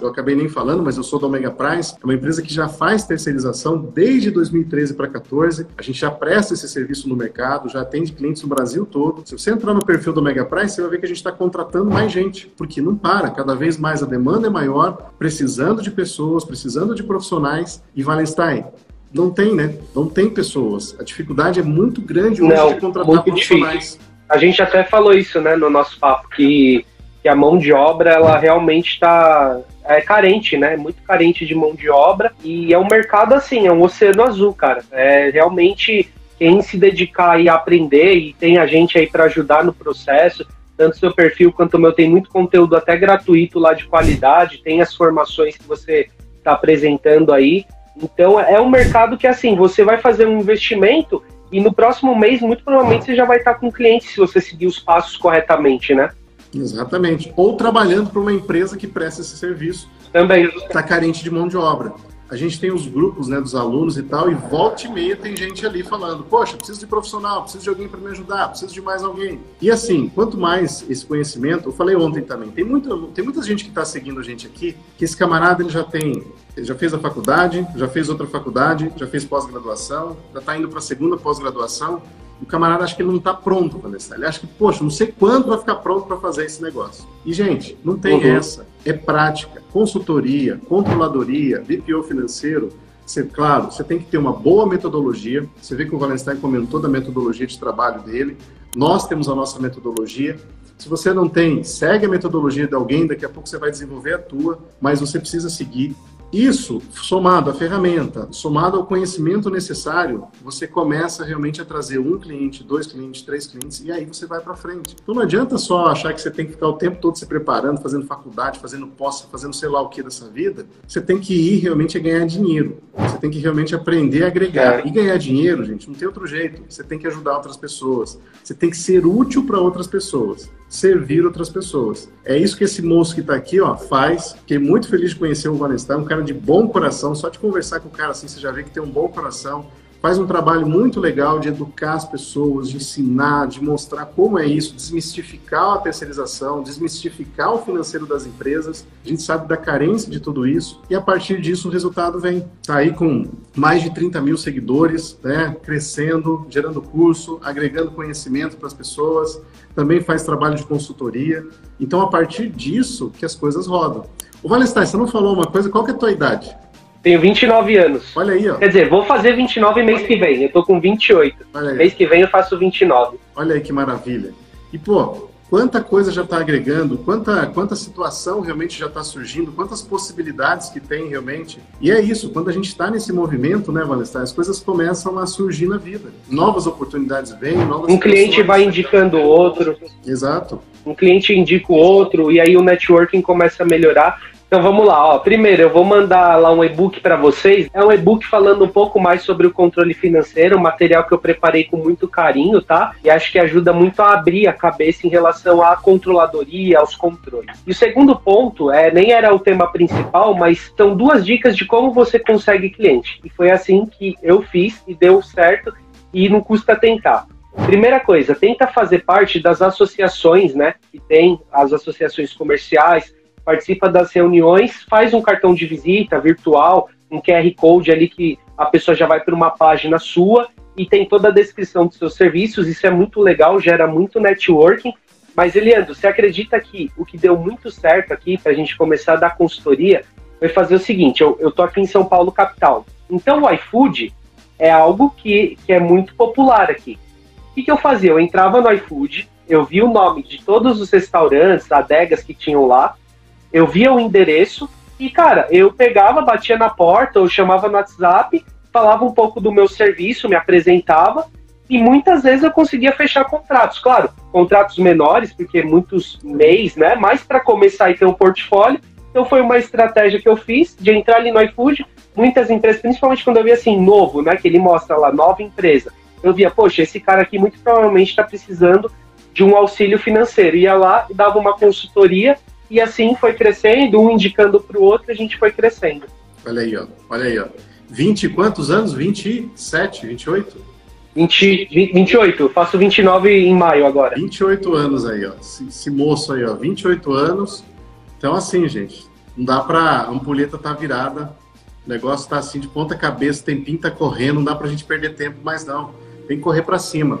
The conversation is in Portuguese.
eu acabei nem falando, mas eu sou da Omega Price, é uma empresa que já faz terceirização desde 2013 para 2014. A gente já presta esse serviço no mercado, já atende clientes no Brasil todo. Se você entrar no perfil do Omega Price, você vai ver que a gente está contratando mais gente, porque não para, cada vez mais a demanda é maior, precisando de pessoas, precisando de profissionais. E Wallenstein, não tem, né? Não tem pessoas. A dificuldade é muito grande hoje não, de contratar profissionais. Difícil. A gente até falou isso, né, no nosso papo, que, que a mão de obra, ela realmente está é carente, né? Muito carente de mão de obra. E é um mercado assim, é um oceano azul, cara. É realmente quem se dedicar e aprender, e tem a gente aí para ajudar no processo, tanto seu perfil quanto o meu tem muito conteúdo até gratuito lá de qualidade, tem as formações que você está apresentando aí. Então é um mercado que assim, você vai fazer um investimento e no próximo mês, muito provavelmente, você já vai estar com o cliente se você seguir os passos corretamente, né? Exatamente. Ou trabalhando para uma empresa que presta esse serviço. Também. Está carente de mão de obra. A gente tem os grupos né, dos alunos e tal, e volta e meia tem gente ali falando: Poxa, preciso de profissional, preciso de alguém para me ajudar, preciso de mais alguém. E assim, quanto mais esse conhecimento, eu falei ontem também, tem, muita, tem muita gente que está seguindo a gente aqui, que esse camarada ele já tem, ele já fez a faculdade, já fez outra faculdade, já fez pós-graduação, já está indo para a segunda pós-graduação, o camarada acha que ele não está pronto para isso. Ele acha que, poxa, não sei quando vai ficar pronto para fazer esse negócio. E, gente, não tem uhum. essa. É prática. Consultoria, controladoria, BPO financeiro. Você, claro, você tem que ter uma boa metodologia. Você vê que o Valenstein comentou da metodologia de trabalho dele. Nós temos a nossa metodologia. Se você não tem, segue a metodologia de alguém, daqui a pouco você vai desenvolver a tua, mas você precisa seguir. Isso, somado à ferramenta, somado ao conhecimento necessário, você começa realmente a trazer um cliente, dois clientes, três clientes, e aí você vai para frente. Então não adianta só achar que você tem que ficar o tempo todo se preparando, fazendo faculdade, fazendo pós, fazendo sei lá o que dessa vida. Você tem que ir realmente a ganhar dinheiro. Você tem que realmente aprender a agregar. E ganhar dinheiro, gente, não tem outro jeito. Você tem que ajudar outras pessoas. Você tem que ser útil para outras pessoas servir outras pessoas. É isso que esse moço que está aqui, ó, faz. Fiquei muito feliz de conhecer o Vanessa, um cara de bom coração. Só de conversar com o cara assim, você já vê que tem um bom coração faz um trabalho muito legal de educar as pessoas, de ensinar, de mostrar como é isso, desmistificar a terceirização, desmistificar o financeiro das empresas. A gente sabe da carência de tudo isso e a partir disso o resultado vem. Está aí com mais de 30 mil seguidores, né, crescendo, gerando curso, agregando conhecimento para as pessoas, também faz trabalho de consultoria. Então, a partir disso que as coisas rodam. O Valestar, você não falou uma coisa, qual que é a tua idade? Tenho 29 anos. Olha aí, ó. Quer dizer, vou fazer 29 mês que vem. Eu tô com 28. Olha aí. Mês que vem eu faço 29. Olha aí que maravilha. E, pô, quanta coisa já está agregando, quanta, quanta situação realmente já está surgindo, quantas possibilidades que tem realmente. E é isso, quando a gente está nesse movimento, né, Vanessa, as coisas começam a surgir na vida. Novas oportunidades vêm, novas Um cliente vai indicando outro. Exato. Um cliente indica o outro, e aí o networking começa a melhorar. Então vamos lá, ó. Primeiro eu vou mandar lá um e-book para vocês. É um e-book falando um pouco mais sobre o controle financeiro, um material que eu preparei com muito carinho, tá? E acho que ajuda muito a abrir a cabeça em relação à controladoria, aos controles. E o segundo ponto, é, nem era o tema principal, mas são duas dicas de como você consegue cliente. E foi assim que eu fiz e deu certo e não custa tentar. Primeira coisa, tenta fazer parte das associações, né? Que tem as associações comerciais, participa das reuniões, faz um cartão de visita virtual, um QR Code ali que a pessoa já vai para uma página sua e tem toda a descrição dos seus serviços. Isso é muito legal, gera muito networking. Mas, Eliandro, você acredita que o que deu muito certo aqui para a gente começar a dar consultoria foi fazer o seguinte: eu, tô aqui em São Paulo, capital. Então, o iFood é algo que, que é muito popular aqui. O que, que eu fazia? Eu entrava no iFood, eu via o nome de todos os restaurantes, adegas que tinham lá, eu via o endereço e, cara, eu pegava, batia na porta, ou chamava no WhatsApp, falava um pouco do meu serviço, me apresentava e muitas vezes eu conseguia fechar contratos. Claro, contratos menores, porque muitos mês, né? Mas para começar e ter um portfólio. Então foi uma estratégia que eu fiz de entrar ali no iFood. Muitas empresas, principalmente quando eu via assim, novo, né? Que ele mostra lá, nova empresa. Eu via, poxa, esse cara aqui muito provavelmente está precisando de um auxílio financeiro. Ia lá e dava uma consultoria e assim foi crescendo, um indicando para o outro, a gente foi crescendo. Olha aí, ó. Olha aí, ó. 20 quantos anos? 27, 28? 20, 28, eu faço 29 em maio agora. 28 anos aí, ó. Esse, esse moço aí, ó. 28 anos. Então, assim, gente, Não dá para a ampulheta tá virada, o negócio está assim de ponta cabeça, tem pinta correndo, não dá para a gente perder tempo mais não. Tem que correr para cima.